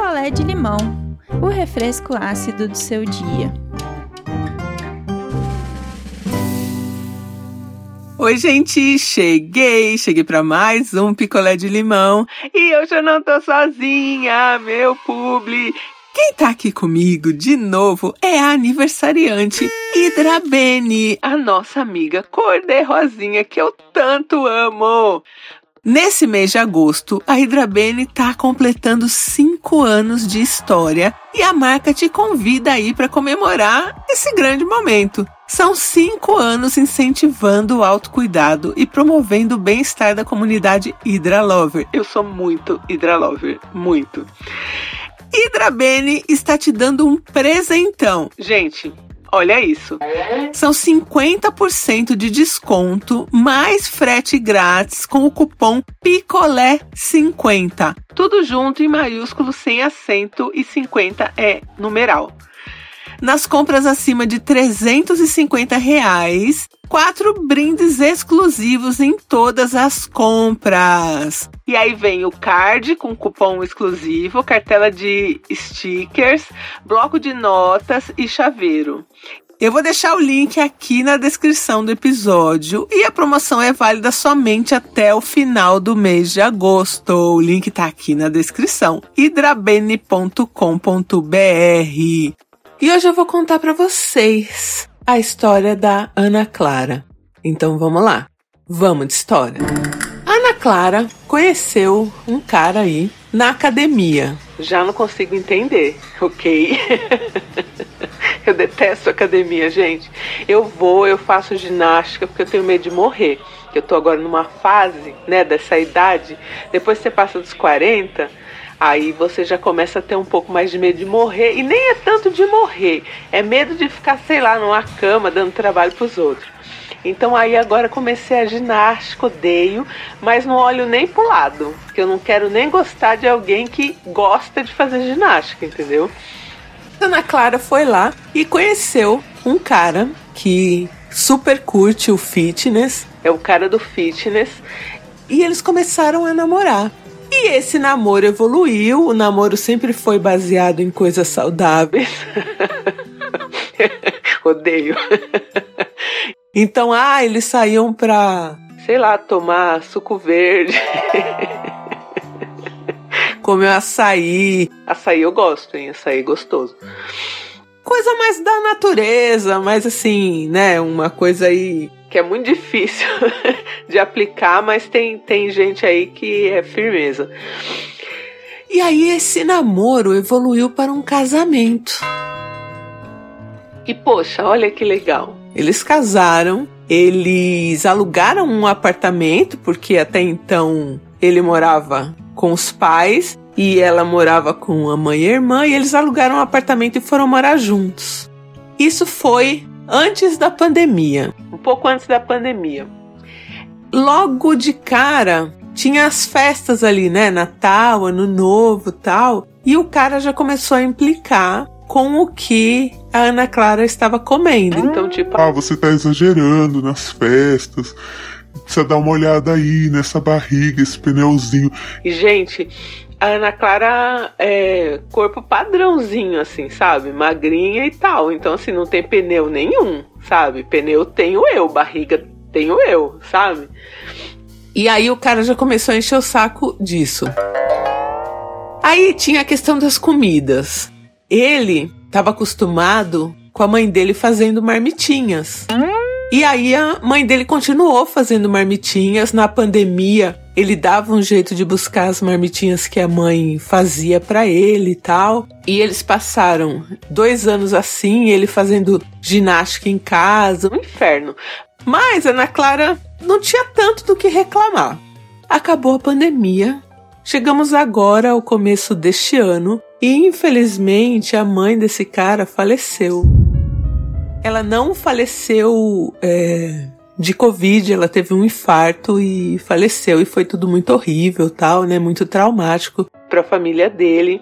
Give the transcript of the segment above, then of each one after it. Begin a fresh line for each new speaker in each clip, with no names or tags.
picolé de limão, o refresco ácido do seu dia.
Oi, gente, cheguei, cheguei para mais um picolé de limão e eu já não tô sozinha, meu publi. Quem tá aqui comigo de novo é a aniversariante Hidrabene, a nossa amiga cor-de-rosinha que eu tanto amo. Nesse mês de agosto, a Hidrabene está completando 5 anos de história e a marca te convida aí para comemorar esse grande momento. São cinco anos incentivando o autocuidado e promovendo o bem-estar da comunidade Hydra Lover. Eu sou muito Hydra Lover, muito. Hidrabene está te dando um presentão. Gente, Olha isso. São 50% de desconto, mais frete grátis com o cupom PICOLÉ50. Tudo junto em maiúsculo, sem acento e 50 é numeral. Nas compras acima de 350 reais, quatro brindes exclusivos em todas as compras. E aí vem o card com cupom exclusivo, cartela de stickers, bloco de notas e chaveiro. Eu vou deixar o link aqui na descrição do episódio e a promoção é válida somente até o final do mês de agosto. O link tá aqui na descrição. hidrabene.com.br. E hoje eu vou contar para vocês a história da Ana Clara. Então vamos lá. Vamos de história. Ana Clara conheceu um cara aí na academia. Já não consigo entender, ok? eu detesto academia, gente. Eu vou, eu faço ginástica porque eu tenho medo de morrer. Eu tô agora numa fase, né, dessa idade. Depois que você passa dos 40, aí você já começa a ter um pouco mais de medo de morrer. E nem é tanto de morrer, é medo de ficar, sei lá, numa cama dando trabalho pros outros. Então aí agora comecei a ginástica, odeio, mas não olho nem pro lado, porque eu não quero nem gostar de alguém que gosta de fazer ginástica, entendeu? Ana Clara foi lá e conheceu um cara que super curte o fitness, é o cara do fitness, e eles começaram a namorar. E esse namoro evoluiu, o namoro sempre foi baseado em coisas saudáveis. Odeio. Então, ah, eles saíam pra, sei lá, tomar suco verde. Comer açaí. Açaí eu gosto, hein? Açaí gostoso. Coisa mais da natureza, mais assim, né? Uma coisa aí que é muito difícil de aplicar, mas tem, tem gente aí que é firmeza. E aí esse namoro evoluiu para um casamento. E poxa, olha que legal. Eles casaram, eles alugaram um apartamento, porque até então ele morava com os pais e ela morava com a mãe e a irmã, e eles alugaram um apartamento e foram morar juntos. Isso foi antes da pandemia, um pouco antes da pandemia. Logo de cara, tinha as festas ali, né? Natal, Ano Novo tal. E o cara já começou a implicar com o que a Ana Clara estava comendo. Então, tipo.
Ah, você tá exagerando nas festas. Precisa dar uma olhada aí nessa barriga, esse pneuzinho.
E, gente, a Ana Clara é corpo padrãozinho, assim, sabe? Magrinha e tal. Então, assim, não tem pneu nenhum, sabe? Pneu tenho eu, barriga tenho eu, sabe? E aí o cara já começou a encher o saco disso. Aí tinha a questão das comidas. Ele estava acostumado com a mãe dele fazendo marmitinhas. E aí a mãe dele continuou fazendo marmitinhas. Na pandemia, ele dava um jeito de buscar as marmitinhas que a mãe fazia para ele e tal. E eles passaram dois anos assim, ele fazendo ginástica em casa, um inferno. Mas Ana Clara não tinha tanto do que reclamar. Acabou a pandemia. Chegamos agora ao começo deste ano e infelizmente a mãe desse cara faleceu. Ela não faleceu é, de Covid, ela teve um infarto e faleceu. E foi tudo muito horrível, tal, né? Muito traumático para a família dele.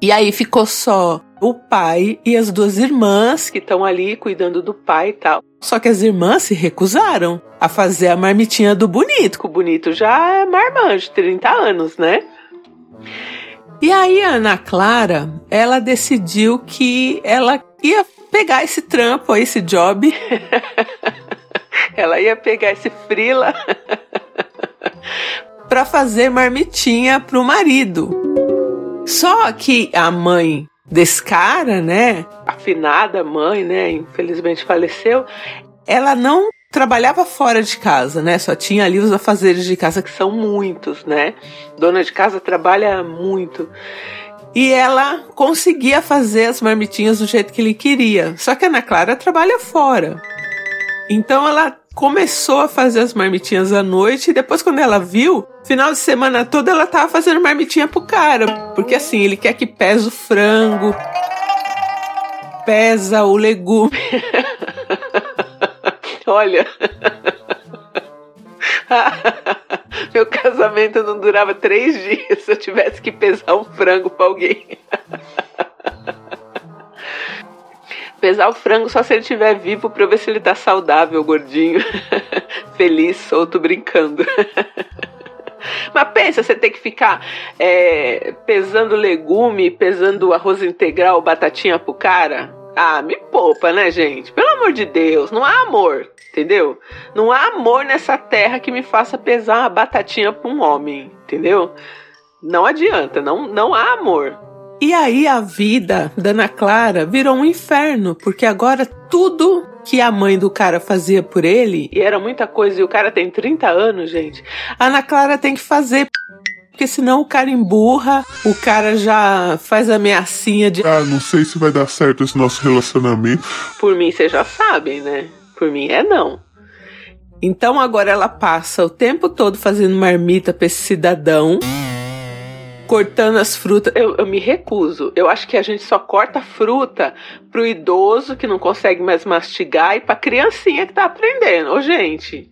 E aí ficou só o pai e as duas irmãs que estão ali cuidando do pai e tal. Só que as irmãs se recusaram a fazer a marmitinha do bonito, que o bonito já é marmanjo, 30 anos, né? E aí a Ana Clara, ela decidiu que ela ia pegar esse trampo, esse job. ela ia pegar esse frila para fazer marmitinha pro marido. Só que a mãe desse cara, né, afinada mãe, né, infelizmente faleceu, ela não trabalhava fora de casa, né? Só tinha ali os afazeres de casa, que são muitos, né? Dona de casa trabalha muito. E ela conseguia fazer as marmitinhas do jeito que ele queria. Só que a Ana Clara trabalha fora. Então ela começou a fazer as marmitinhas à noite e depois quando ela viu, final de semana toda ela tava fazendo marmitinha pro cara, porque assim, ele quer que pese o frango, pesa o legume. Olha. Meu casamento não durava três dias se eu tivesse que pesar um frango para alguém. Pesar o frango só se ele estiver vivo pra eu ver se ele tá saudável, gordinho, feliz, solto, brincando. Mas pensa, você tem que ficar é, pesando legume, pesando arroz integral, batatinha pro cara. Ah, me poupa, né, gente? Pelo amor de Deus, não há amor, entendeu? Não há amor nessa terra que me faça pesar uma batatinha pra um homem, entendeu? Não adianta, não, não há amor. E aí a vida da Ana Clara virou um inferno, porque agora tudo que a mãe do cara fazia por ele, e era muita coisa, e o cara tem 30 anos, gente, a Ana Clara tem que fazer porque senão o cara emburra, o cara já faz ameaçinha de.
Ah, não sei se vai dar certo esse nosso relacionamento.
Por mim, vocês já sabem, né? Por mim é não. Então agora ela passa o tempo todo fazendo marmita pra esse cidadão cortando as frutas. Eu, eu, me recuso. Eu acho que a gente só corta fruta pro idoso que não consegue mais mastigar e pra criancinha que tá aprendendo. Ô, gente.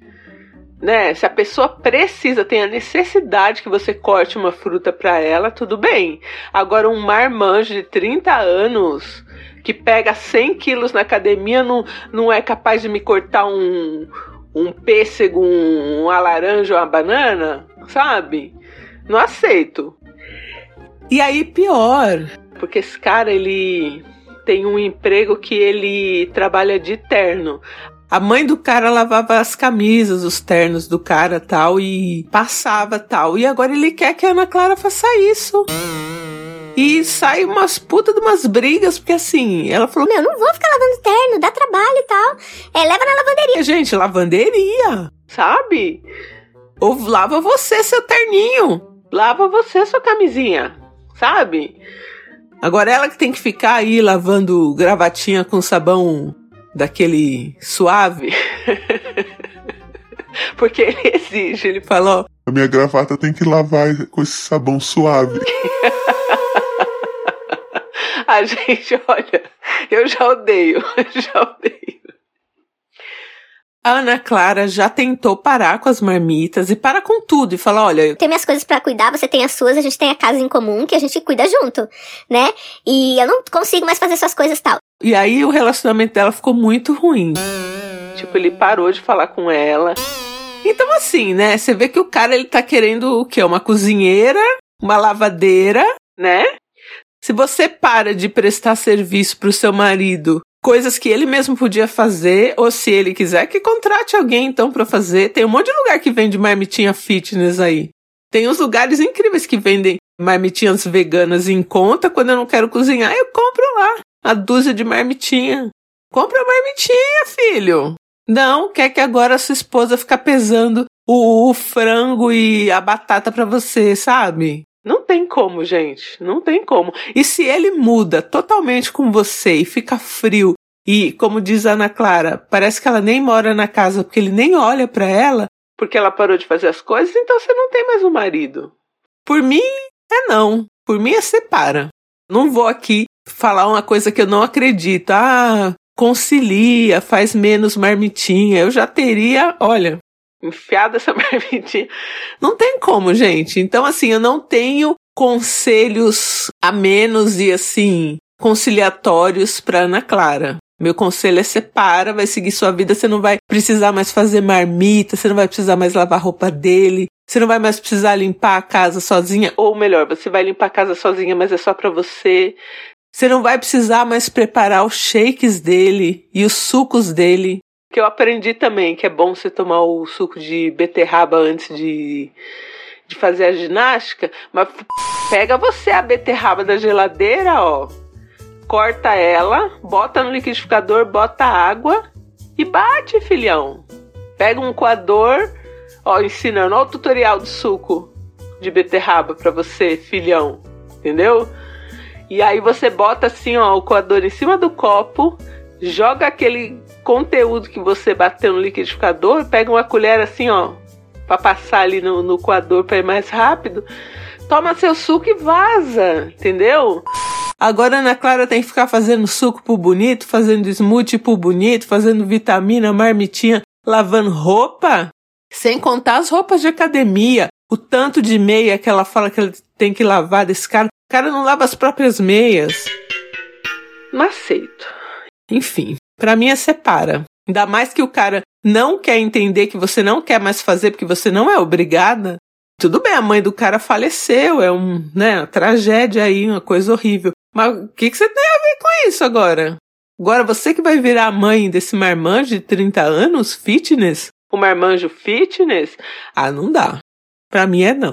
Né? Se a pessoa precisa, tem a necessidade que você corte uma fruta para ela, tudo bem. Agora, um marmanjo de 30 anos que pega 100 quilos na academia não, não é capaz de me cortar um, um pêssego, um, uma laranja, uma banana, sabe? Não aceito. E aí, pior, porque esse cara ele tem um emprego que ele trabalha de terno. A mãe do cara lavava as camisas, os ternos do cara tal e passava tal. E agora ele quer que a Ana Clara faça isso. E sai umas putas de umas brigas, porque assim, ela falou:
Meu, não vou ficar lavando terno, dá trabalho e tal. É, leva na lavanderia.
Gente, lavanderia, sabe? Ou lava você seu terninho. Lava você sua camisinha sabe? Agora ela que tem que ficar aí lavando gravatinha com sabão daquele suave. Porque ele exige, ele falou.
A minha gravata tem que lavar com esse sabão suave.
a gente, olha, eu já odeio, eu já odeio. A Ana Clara já tentou parar com as marmitas e para com tudo e falar, olha,
tem minhas coisas para cuidar, você tem as suas, a gente tem a casa em comum que a gente cuida junto, né? E eu não consigo mais fazer suas coisas tal.
E aí o relacionamento dela ficou muito ruim. Tipo, ele parou de falar com ela. Então assim, né, você vê que o cara ele tá querendo o quê? Uma cozinheira, uma lavadeira, né? Se você para de prestar serviço pro seu marido coisas que ele mesmo podia fazer, ou se ele quiser que contrate alguém então para fazer. Tem um monte de lugar que vende marmitinha fitness aí. Tem uns lugares incríveis que vendem marmitinhas veganas em conta. Quando eu não quero cozinhar, eu compro lá a dúzia de marmitinha. Compra marmitinha, filho. Não, quer que agora a sua esposa fica pesando o, o frango e a batata para você, sabe? Não tem como, gente. Não tem como. E se ele muda totalmente com você e fica frio e, como diz a Ana Clara, parece que ela nem mora na casa porque ele nem olha para ela, porque ela parou de fazer as coisas, então você não tem mais um marido. Por mim, é não. Por mim é separa. Não vou aqui falar uma coisa que eu não acredito. Ah, concilia, faz menos marmitinha. Eu já teria, olha, enfiada essa marmitinha. Não tem como, gente. Então, assim, eu não tenho conselhos a menos e, assim, conciliatórios para Ana Clara. Meu conselho é separa, vai seguir sua vida, você não vai precisar mais fazer marmita, você não vai precisar mais lavar roupa dele, Você não vai mais precisar limpar a casa sozinha, ou melhor, você vai limpar a casa sozinha, mas é só para você. Você não vai precisar mais preparar os shakes dele e os sucos dele. Que eu aprendi também que é bom você tomar o suco de beterraba antes de, de fazer a ginástica, mas pega você a beterraba da geladeira, ó, corta ela, bota no liquidificador, bota água e bate, filhão. Pega um coador, ó, ensinando, ó o tutorial do suco de beterraba para você, filhão, entendeu? E aí você bota assim, ó, o coador em cima do copo, joga aquele conteúdo que você bateu no liquidificador, pega uma colher assim, ó, para passar ali no, no coador para ir mais rápido, toma seu suco e vaza, entendeu? Agora a Ana Clara tem que ficar fazendo suco pro bonito, fazendo smoothie pro bonito, fazendo vitamina, marmitinha, lavando roupa, sem contar as roupas de academia, o tanto de meia que ela fala que ela tem que lavar desse cara. O cara não lava as próprias meias. Não aceito. Enfim, para mim é separa. Ainda mais que o cara não quer entender que você não quer mais fazer porque você não é obrigada. Tudo bem, a mãe do cara faleceu, é um, né, uma tragédia aí, uma coisa horrível. Mas o que, que você tem a ver com isso agora? Agora você que vai virar a mãe desse marmanjo de 30 anos, fitness? O marmanjo fitness? Ah, não dá. Pra mim é não.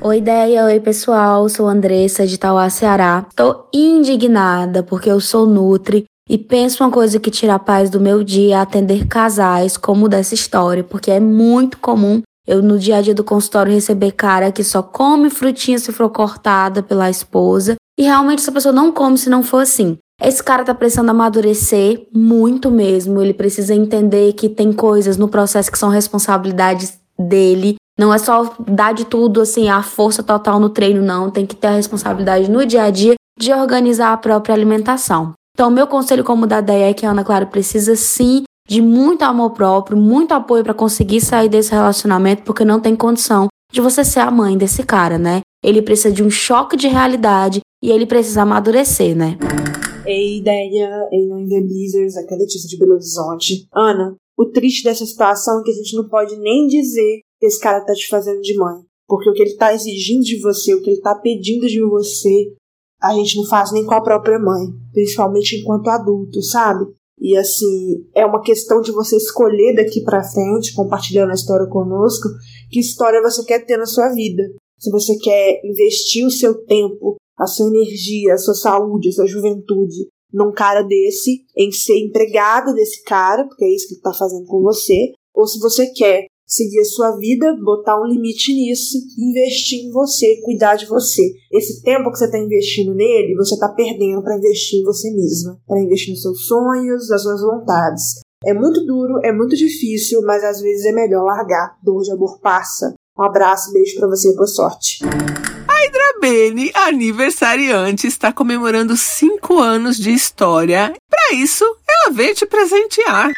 Oi, ideia, oi pessoal, sou Andressa de Tauá, Ceará. Tô indignada porque eu sou Nutri e penso uma coisa que tira a paz do meu dia é atender casais como dessa história, porque é muito comum eu no dia a dia do consultório receber cara que só come frutinha se for cortada pela esposa e realmente essa pessoa não come se não for assim. Esse cara tá precisando amadurecer muito mesmo. Ele precisa entender que tem coisas no processo que são responsabilidades dele. Não é só dar de tudo assim, a força total no treino, não. Tem que ter a responsabilidade no dia a dia de organizar a própria alimentação. Então, meu conselho como da ideia é que a Ana Clara precisa sim de muito amor próprio, muito apoio para conseguir sair desse relacionamento, porque não tem condição de você ser a mãe desse cara, né? Ele precisa de um choque de realidade e ele precisa amadurecer, né?
Ei, ideia, ei, não Blizzards, aqui é Letícia de Belo Horizonte. Ana, o triste dessa situação é que a gente não pode nem dizer que esse cara tá te fazendo de mãe. Porque o que ele tá exigindo de você, o que ele tá pedindo de você, a gente não faz nem com a própria mãe, principalmente enquanto adulto, sabe? E assim, é uma questão de você escolher daqui para frente, compartilhando a história conosco, que história você quer ter na sua vida. Se você quer investir o seu tempo, a sua energia, a sua saúde, a sua juventude num cara desse, em ser empregado desse cara, porque é isso que ele tá fazendo com você, ou se você quer seguir a sua vida, botar um limite nisso, investir em você, cuidar de você. Esse tempo que você está investindo nele, você está perdendo para investir em você mesma, para investir nos seus sonhos, nas suas vontades. É muito duro, é muito difícil, mas às vezes é melhor largar. Dor de amor passa. Um abraço, beijo para você e boa sorte.
A Hidrabene, aniversariante, está comemorando 5 anos de história. Para isso, ela veio te presentear.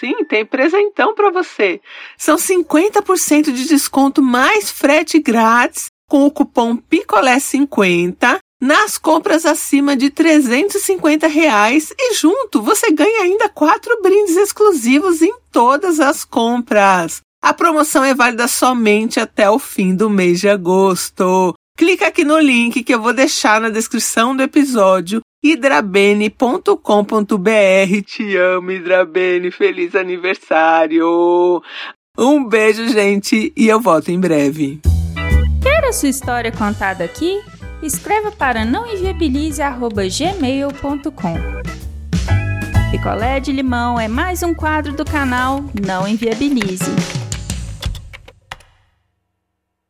Sim, tem presentão para você. São 50% de desconto mais frete grátis com o cupom PICOLÉ50 nas compras acima de 350 reais e junto você ganha ainda quatro brindes exclusivos em todas as compras. A promoção é válida somente até o fim do mês de agosto. Clica aqui no link que eu vou deixar na descrição do episódio hidrabene.com.br. Te amo, Hidrabene. Feliz aniversário. Um beijo, gente, e eu volto em breve.
Quer a sua história contada aqui? Escreva para nãoenviabilize@gmail.com. Picolé de limão é mais um quadro do canal Não Enviabilize.